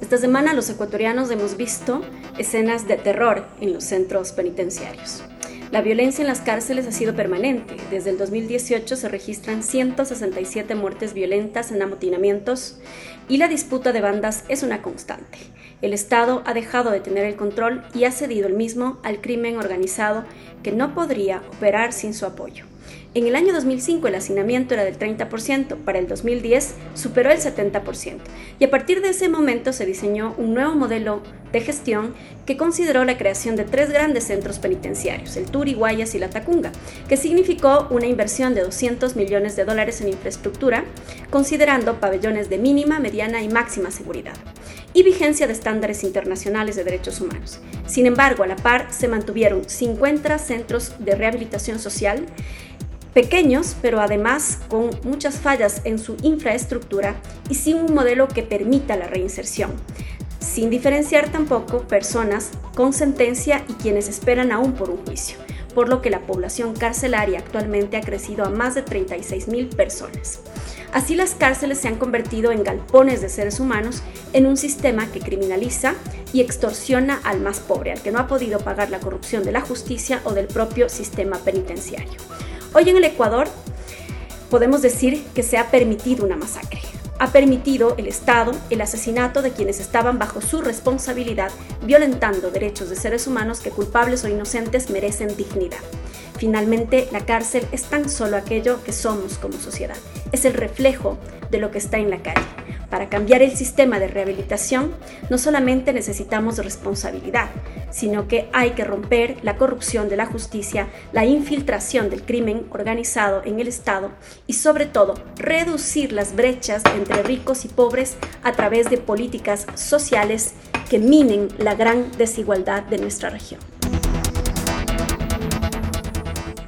Esta semana los ecuatorianos hemos visto escenas de terror en los centros penitenciarios. La violencia en las cárceles ha sido permanente. Desde el 2018 se registran 167 muertes violentas en amotinamientos y la disputa de bandas es una constante. El Estado ha dejado de tener el control y ha cedido el mismo al crimen organizado que no podría operar sin su apoyo. En el año 2005 el hacinamiento era del 30%, para el 2010 superó el 70% y a partir de ese momento se diseñó un nuevo modelo de gestión que consideró la creación de tres grandes centros penitenciarios, el Turi, Guayas y la Tacunga, que significó una inversión de 200 millones de dólares en infraestructura, considerando pabellones de mínima, mediana y máxima seguridad y vigencia de estándares internacionales de derechos humanos. Sin embargo, a la par se mantuvieron 50 centros de rehabilitación social pequeños, pero además con muchas fallas en su infraestructura y sin un modelo que permita la reinserción, sin diferenciar tampoco personas con sentencia y quienes esperan aún por un juicio, por lo que la población carcelaria actualmente ha crecido a más de 36 mil personas. Así las cárceles se han convertido en galpones de seres humanos en un sistema que criminaliza y extorsiona al más pobre, al que no ha podido pagar la corrupción de la justicia o del propio sistema penitenciario. Hoy en el Ecuador podemos decir que se ha permitido una masacre. Ha permitido el Estado el asesinato de quienes estaban bajo su responsabilidad, violentando derechos de seres humanos que culpables o inocentes merecen dignidad. Finalmente, la cárcel es tan solo aquello que somos como sociedad. Es el reflejo de lo que está en la calle. Para cambiar el sistema de rehabilitación, no solamente necesitamos responsabilidad, sino que hay que romper la corrupción de la justicia, la infiltración del crimen organizado en el Estado y sobre todo reducir las brechas entre ricos y pobres a través de políticas sociales que minen la gran desigualdad de nuestra región.